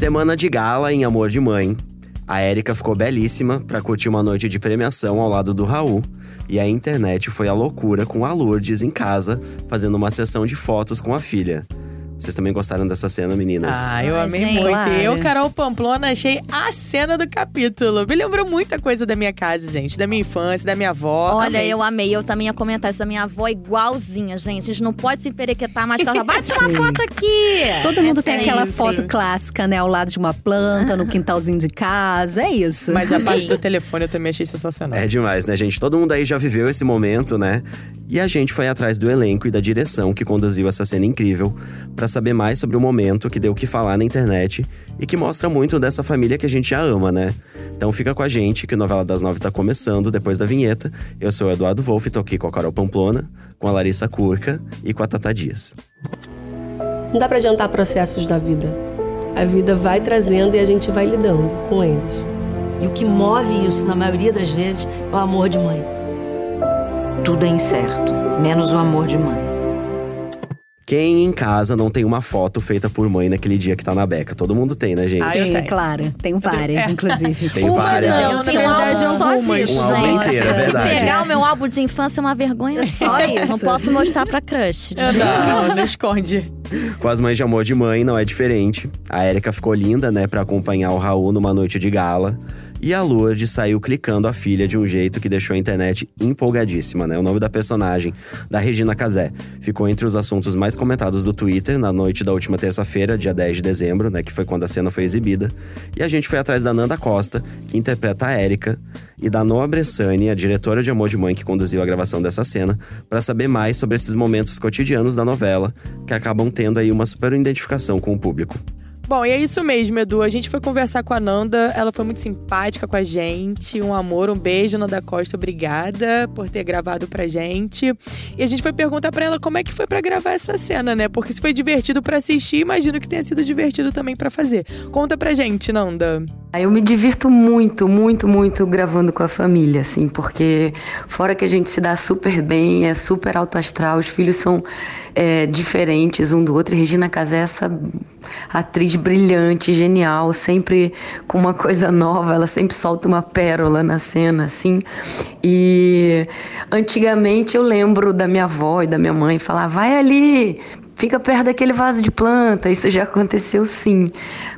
Semana de gala em Amor de Mãe. A Érica ficou belíssima para curtir uma noite de premiação ao lado do Raul. E a internet foi a loucura com a Lourdes em casa, fazendo uma sessão de fotos com a filha. Vocês também gostaram dessa cena, meninas? Ah, eu amei gente. muito. Claro. Eu, Carol Pamplona, achei a cena do capítulo. Me lembrou muita coisa da minha casa, gente. Da minha infância, da minha avó. Olha, Amei. eu amei. Eu também ia comentar isso da minha avó igualzinha, gente. A gente não pode se perequetar mais ela bate uma foto aqui. Todo mundo tem aquela isso. foto clássica, né? Ao lado de uma planta, no quintalzinho de casa. É isso. Mas a parte do telefone eu também achei sensacional. É demais, né, gente? Todo mundo aí já viveu esse momento, né? E a gente foi atrás do elenco e da direção que conduziu essa cena incrível pra saber mais sobre o momento que deu o que falar na internet e que mostra muito dessa família que a gente já ama, né? Então fica com a gente que o Novela das Nove tá começando depois da vinheta. Eu sou o Eduardo Wolff, tô aqui com a Carol Pamplona, com a Larissa Curca e com a Tata Dias. Não dá pra adiantar processos da vida. A vida vai trazendo e a gente vai lidando com eles. E o que move isso, na maioria das vezes, é o amor de mãe. Tudo é incerto, menos o amor de mãe. Quem em casa não tem uma foto feita por mãe naquele dia que tá na beca? Todo mundo tem, né, gente? Ah, eu tenho. claro. Tenho várias, inclusive. Tem Puxa, várias. não, Eu na tenho um verdade, álbum só algumas. disso, Um álbum gente. inteiro, é verdade. Pegar o meu álbum de infância é uma vergonha. Só isso. Não posso mostrar pra crush. jeito Não, não esconde. Com as mães de amor de mãe não é diferente. A Érica ficou linda, né, pra acompanhar o Raul numa noite de gala. E a Lourdes saiu clicando a filha de um jeito que deixou a internet empolgadíssima, né? O nome da personagem, da Regina Casé, ficou entre os assuntos mais comentados do Twitter na noite da última terça-feira, dia 10 de dezembro, né? Que foi quando a cena foi exibida. E a gente foi atrás da Nanda Costa, que interpreta a Érica, e da Noa Bressani, a diretora de Amor de Mãe que conduziu a gravação dessa cena, para saber mais sobre esses momentos cotidianos da novela, que acabam tendo aí uma super identificação com o público. Bom, e é isso mesmo, Edu. A gente foi conversar com a Nanda. Ela foi muito simpática com a gente. Um amor, um beijo, Nanda Costa. Obrigada por ter gravado pra gente. E a gente foi perguntar pra ela como é que foi pra gravar essa cena, né? Porque se foi divertido pra assistir, imagino que tenha sido divertido também pra fazer. Conta pra gente, Nanda. Aí Eu me divirto muito, muito, muito gravando com a família, assim, porque fora que a gente se dá super bem, é super alto astral, os filhos são é, diferentes um do outro. Regina Casé, é essa atriz brilhante, genial, sempre com uma coisa nova, ela sempre solta uma pérola na cena, assim. E antigamente eu lembro da minha avó e da minha mãe falar: vai ali, Fica perto daquele vaso de planta, isso já aconteceu sim.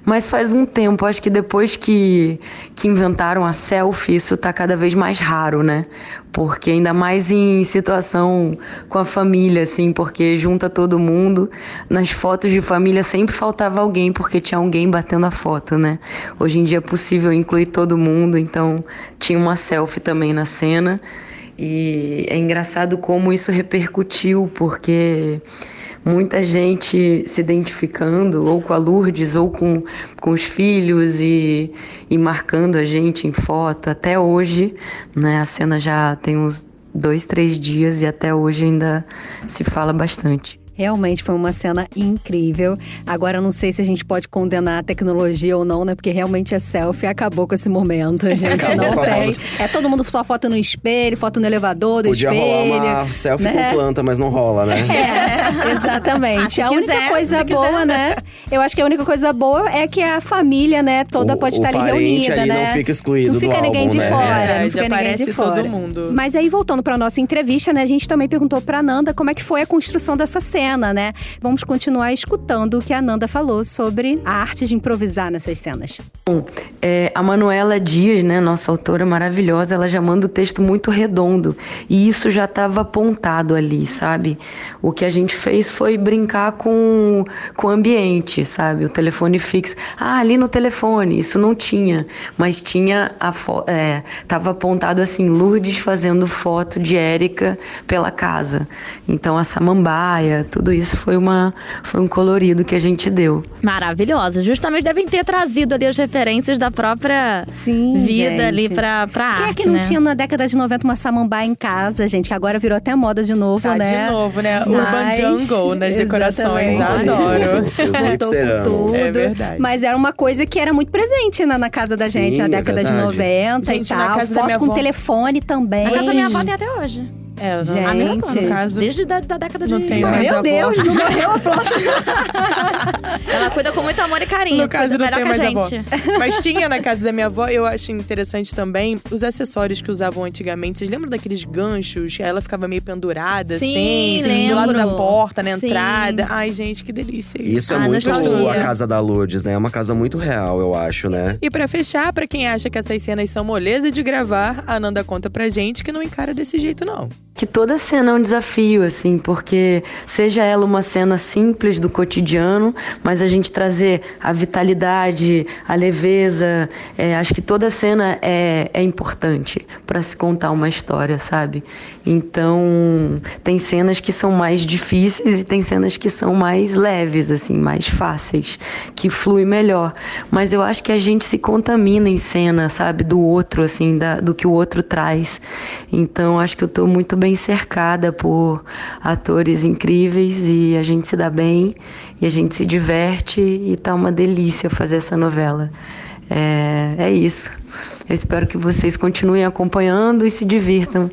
Mas faz um tempo, acho que depois que, que inventaram a selfie, isso tá cada vez mais raro, né? Porque ainda mais em situação com a família, assim, porque junta todo mundo. Nas fotos de família sempre faltava alguém, porque tinha alguém batendo a foto, né? Hoje em dia é possível incluir todo mundo, então tinha uma selfie também na cena. E é engraçado como isso repercutiu, porque muita gente se identificando ou com a Lourdes ou com, com os filhos e, e marcando a gente em foto. Até hoje, né, a cena já tem uns dois, três dias e até hoje ainda se fala bastante. Realmente foi uma cena incrível. Agora eu não sei se a gente pode condenar a tecnologia ou não, né? Porque realmente a selfie acabou com esse momento. A gente Acabou não tem. É todo mundo só foto no espelho, foto no elevador, do Podia espelho. rolar uma selfie né? com planta, mas não rola, né? É, exatamente. Ah, a única quiser, coisa boa, quiser. né? Eu acho que a única coisa boa é que a família, né, toda O- pode o estar ali reunida, ali né? não fica excluído Não fica do ninguém álbum, de né? fora, Verdade, não fica ninguém de fora. todo mundo. Mas aí, voltando para nossa entrevista, né, a gente também perguntou pra Nanda como é que foi a construção dessa cena, né? Vamos continuar escutando o que a Nanda falou sobre a arte de improvisar nessas cenas. É, a Manuela Dias, né, nossa autora maravilhosa, ela já manda o texto muito redondo e isso já estava apontado ali, sabe? O que a gente fez foi brincar com, com o ambiente, sabe? O telefone fixo. Ah, ali no telefone, isso não tinha, mas tinha a é, tava apontado assim, Lourdes fazendo foto de Érica pela casa. Então a samambaia, tudo isso foi uma foi um colorido que a gente deu. Maravilhosa. Justamente devem ter trazido ali as referências da própria Sim, vida gente. ali pra, pra Quem é arte, que não né? tinha na década de 90 uma samambaia em casa, gente? Que agora virou até moda de novo, Tá né? de novo, né? Urban Mas- Jungle nas decorações. Exatamente. Adoro. Voltou hipsterão. com tudo. É verdade. Mas era uma coisa que era muito presente na, na casa da gente, Sim, na é década de verdade. 90 Gente, e na tal. Foto minha com avó- telefone também. A casa da minha avó tem até hoje. É, eu não- Gente. no caso, Desde da, da década Não de... tem mais Meu avó. Deus, não morreu a planta. Ela cuida com muito amor e carinho. No caso, não tem mais a avó. Mas tinha na casa da minha avó, eu acho interessante também os acessórios que usavam antigamente. Vocês lembram daqueles ganchos? Ela ficava meio pendurada, Sim, assim, do lado da lembro. porta, na Sim. entrada. Ai, gente, que delícia. Isso é Ah, muito a casa da Lourdes, né? É uma casa muito real, eu acho, né? E pra fechar, pra quem acha que essas cenas são moleza de gravar, a Nanda conta pra gente que não encara desse jeito, não. Que toda cena é um desafio, assim, porque seja ela uma cena simples do cotidiano, mas a gente trazer a vitalidade, a leveza, é, acho que toda cena é, é importante para se contar uma história, sabe? Então, tem cenas que são mais difíceis e tem cenas que são mais leves, assim, mais fáceis, que flui melhor. Mas eu acho que a gente se contamina em cena, sabe, do outro, assim, da, do que o outro traz. Então, acho que eu tô muito bem cercada por atores incríveis e a gente se dá bem e a gente se diverte e tá uma delícia fazer essa novela. É, é isso. Eu espero que vocês continuem acompanhando e se divirtam.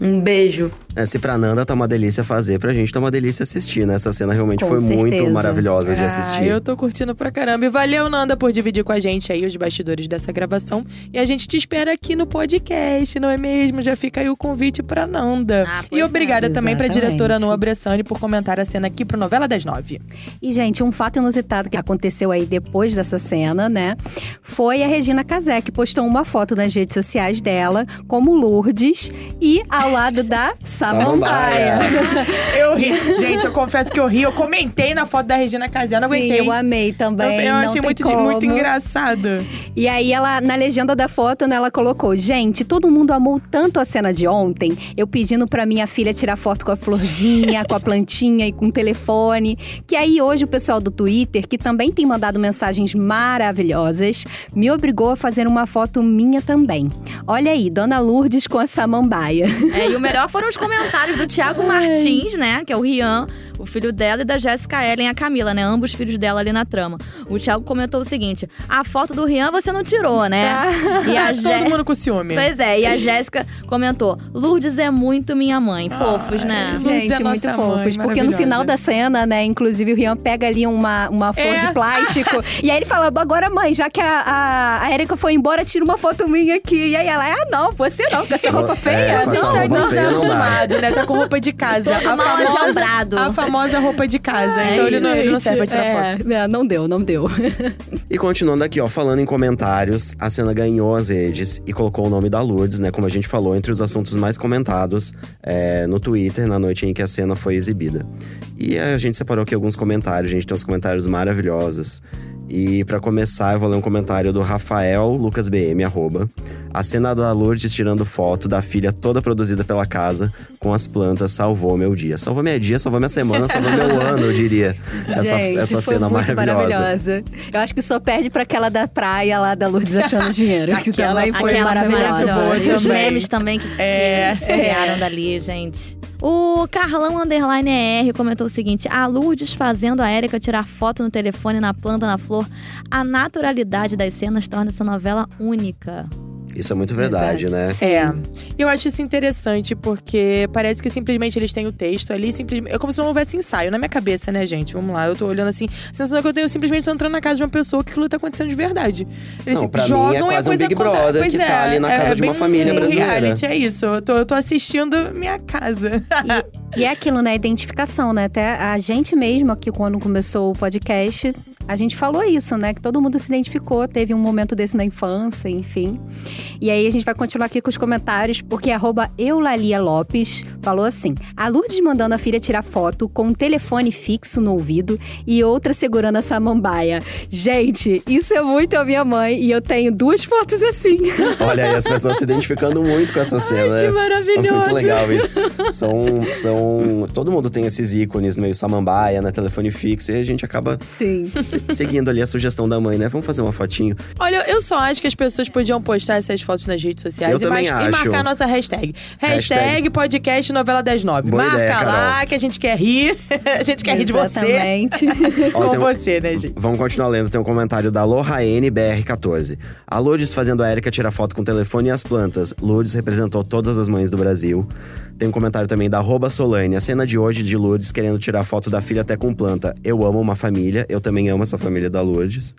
Um beijo. É, se pra Nanda tá uma delícia fazer, pra gente tá uma delícia assistir, né? Essa cena realmente Com foi muito certeza. maravilhosa de Ah, assistir. eu tô curtindo pra caramba. E valeu, Nanda, por dividir com a gente aí os bastidores dessa gravação. E a gente te espera aqui no podcast, não é mesmo? Já fica aí o convite pra Nanda. Ah, e é. obrigada também pra diretora Noa Bressani por comentar a cena aqui pro Novela das Nove. E, gente, um fato inusitado que aconteceu aí depois dessa cena, né? Foi a Regina Casé, que postou uma foto nas redes sociais dela, como Lourdes, e ao lado da Samambaia. Eu ri. Gente, eu confesso que eu ri. Eu comentei na foto da Regina Casé, eu não Sim, aguentei. eu amei Eu, também. eu não achei tem muito, como. muito engraçado. E aí ela, na legenda da foto, né, ela colocou: Gente, todo mundo amou tanto a cena de ontem. Eu pedindo pra minha filha tirar foto com a florzinha, com a plantinha e com o telefone. Que aí hoje o pessoal do Twitter, que também tem mandado mensagens maravilhosas, me obrigou a fazer uma foto minha também. Olha aí, Dona Lourdes com a samambaia. É, e o melhor foram os comentários do Thiago Martins, né? Que é o Rian, o filho dela, e da Jéssica Ellen, a Camila, né? Ambos filhos dela ali na trama. O Thiago comentou o seguinte: a foto do Rian você não tirou, né? E a Tá Jé- todo mundo com ciúme. Pois é, e a Jéssica comentou: Lourdes é muito minha mãe. Fofos, né? Lourdes é Gente, muito nossa mãe, fofos. Porque no final da cena, né, inclusive o Rian pega ali uma, uma flor É. de plástico. e aí ele fala: agora, mãe, já que a, a, a Erika foi embora, tira uma foto minha aqui. E aí ela, ah, não, você não, com essa roupa feia. É, com Você está roupa não desarrumado, né? Tá com roupa de casa. Todo a mal famosa, a famosa roupa de casa. então ele não, ele não serve pra tirar é, foto. é, não deu, não deu. E continuando aqui, ó, falando em comentários, a cena ganhou as redes e colocou o nome da Lourdes, né? Como a gente falou, entre os assuntos mais comentados é, no Twitter na noite em que a cena foi exibida. E a gente separou aqui alguns comentários, a gente tem uns comentários maravilhosos. E pra começar, eu vou ler um comentário do Rafael Lucas BM, arroba. A cena da Lourdes tirando foto da filha toda produzida pela casa com as plantas salvou meu dia. Salvou minha dia, salvou minha semana, salvou meu ano, eu diria. Essa, Gente, essa foi cena muito maravilhosa. maravilhosa. Eu acho que só perde pra aquela da praia lá da Lourdes achando dinheiro. que Aquela também foi Aquela maravilhosa. Foi boa E os também. memes também que, É. que criaram dali, gente. O Carlão Underline ER comentou o seguinte: a Lourdes fazendo a Érica tirar foto no telefone, na planta, na flor. A naturalidade das cenas torna essa novela única. Isso é muito verdade, Exato. né? Sim. É. Eu acho isso interessante, porque parece que simplesmente eles têm o texto ali, simplesmente. É como se não houvesse ensaio na minha cabeça, né, gente? Vamos lá, eu tô olhando assim. A sensação que eu tenho simplesmente tô entrando na casa de uma pessoa que aquilo tá acontecendo de verdade. Eles Não, pra mim jogam é e a quase um coisa Big. Brother Pois que é, tá ali na é, casa é de uma bem família um brasileira. Reality, é isso. Eu tô, eu tô assistindo minha casa. E, e é aquilo, né? Identificação, né? Até a gente mesmo aqui, quando começou o podcast, a gente falou isso, né? Que todo mundo se identificou, teve um momento desse na infância, enfim. E aí a gente vai continuar aqui com os comentários, porque arroba Eulalia Lopes falou assim: a Lourdes mandando a filha tirar foto com um telefone fixo no ouvido e outra segurando a samambaia. Gente, isso é muito a minha mãe e eu tenho duas fotos assim. Olha aí, as pessoas se identificando muito com essa cena. que É maravilhoso. muito legal isso. São, são. Todo mundo tem esses ícones meio samambaia, né? Telefone fixo, e a gente acaba Sim. Se se- seguindo ali a sugestão da mãe, né? Vamos fazer uma fotinho. Olha, eu só acho que as pessoas podiam postar essas fotos nas redes sociais Eu e, também e acho. marcar a nossa hashtag. Hashtag, Hashtag podcast novela das nove. Boa Marca ideia, lá Carol. que a gente quer rir. a gente quer rir de você. Exatamente. Com um- você, né, gente? Vamos continuar lendo, tem um comentário da Lohane BR14. A Lourdes fazendo a Erika tirar foto com o telefone e as plantas. Lourdes representou todas as mães do Brasil. Tem um comentário também da arroba Solane. A cena de hoje de Lourdes querendo tirar foto da filha até com planta. Eu amo uma família, eu também amo essa família da Lourdes.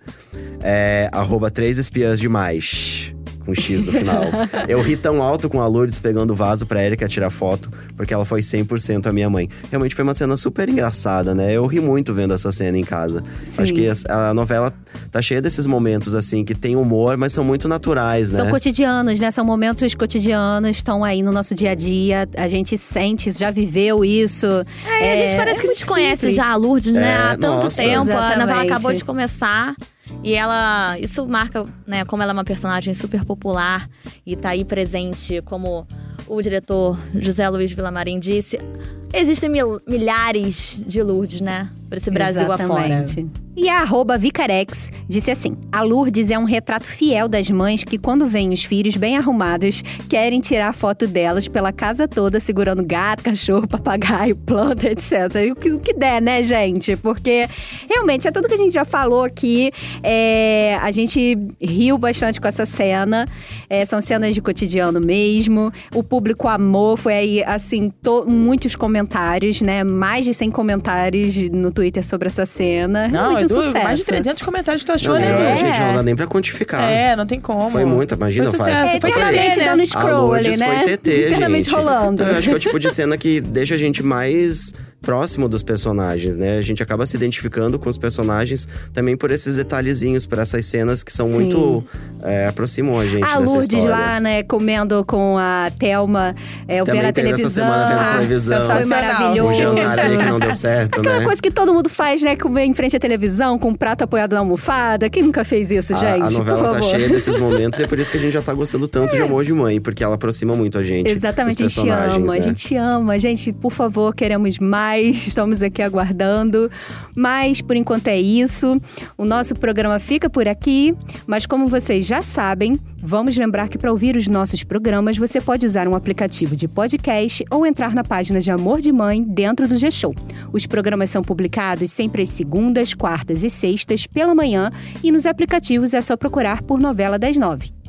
É, arroba três espiãs demais. Com X no final. Eu ri tão alto com a Lourdes pegando o vaso pra Erika tirar foto, porque ela foi 100% a minha mãe. Realmente foi uma cena super engraçada, né? Eu ri muito vendo essa cena em casa. Acho que a novela tá cheia desses momentos, assim, que tem humor, mas são muito naturais, né? São cotidianos, né? São momentos cotidianos, estão aí no nosso dia a dia. A gente sente, já viveu isso. É, a gente parece que a gente muito conhece simples. já a Lourdes, né? É, Há tanto nossa. tempo. A novela Exatamente. acabou de começar. E ela. Isso marca, né? Como ela é uma personagem super popular e tá aí presente, como o diretor José Luiz Vilamarim disse. Existem mil- milhares de Lourdes, né? Por esse Brasil afora. Exatamente. E a arroba Vicarex disse assim: A Lourdes é um retrato fiel das mães que, quando veem os filhos bem arrumados, querem tirar foto delas pela casa toda, segurando gato, cachorro, papagaio, planta, etc. O que, o que der, né, gente? Porque realmente é tudo que a gente já falou aqui. É, a gente riu bastante com essa cena. É, são cenas de cotidiano mesmo. O público amou. Foi aí, assim, to- muitos comentários, né? Mais de 100 comentários no Twitter sobre essa cena. Realmente um Edu, sucesso. mais de 300 comentários que tu achou, Não, né, não, Edu? É. gente, não dá nem pra quantificar. É, não tem como. Foi muita, imagina, Foi vai. sucesso, É, foi eternamente né? dando scroll ali, né? foi TT, Eternamente rolando. Eu acho que é o tipo de cena que deixa a gente mais próximo dos personagens, né? A gente acaba se identificando com os personagens também por esses detalhezinhos, por essas cenas que são Sim. muito… é, aproximam a gente A Lourdes história. lá, né, comendo com a Thelma, é, Também vendo a teve essa televisão. semana vendo Ah, televisão. Foi maravilhoso. O jantar ali que não deu certo, Aquela né? coisa que todo mundo faz, né? Comer em frente à televisão, com um prato apoiado na almofada. Quem nunca fez isso, A- gente? a, novela Por tá favor. cheia desses momentos e é por isso que a gente já tá gostando tanto de Amor de Mãe, porque ela aproxima muito a gente. Exatamente, a gente ama, né? a gente ama. Gente, por favor, queremos mais. Estamos aqui aguardando. Mas, por enquanto, é isso. O nosso programa fica por aqui. Mas, como vocês já sabem, vamos lembrar que para ouvir os nossos programas, você pode usar um aplicativo de podcast ou entrar na página de Amor de Mãe dentro do G-Show. Os programas são publicados sempre às segundas, quartas e sextas pela manhã e nos aplicativos é só procurar por Novela das Nove.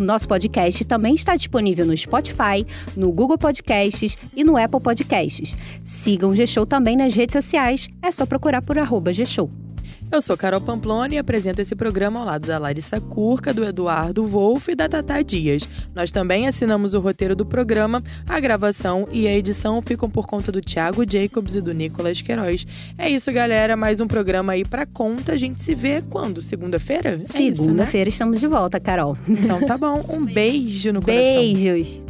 Nosso podcast também está disponível no Spotify, no Google Podcasts e no Apple Podcasts. Sigam o G-Show também nas redes sociais, é só procurar por arroba G-Show. Eu sou Carol Pamplona e apresento esse programa ao lado da Larissa Curca, do Eduardo Wolff e da Tata Dias. Nós também assinamos o roteiro do programa, a gravação e a edição ficam por conta do Thiago Jacobs e do Nicolas Queiroz. É isso, galera. Mais um programa aí pra conta. A gente se vê quando? Segunda-feira? É né? Segunda-feira estamos de volta, Carol. Então tá bom. Um beijo no coração. Beijos!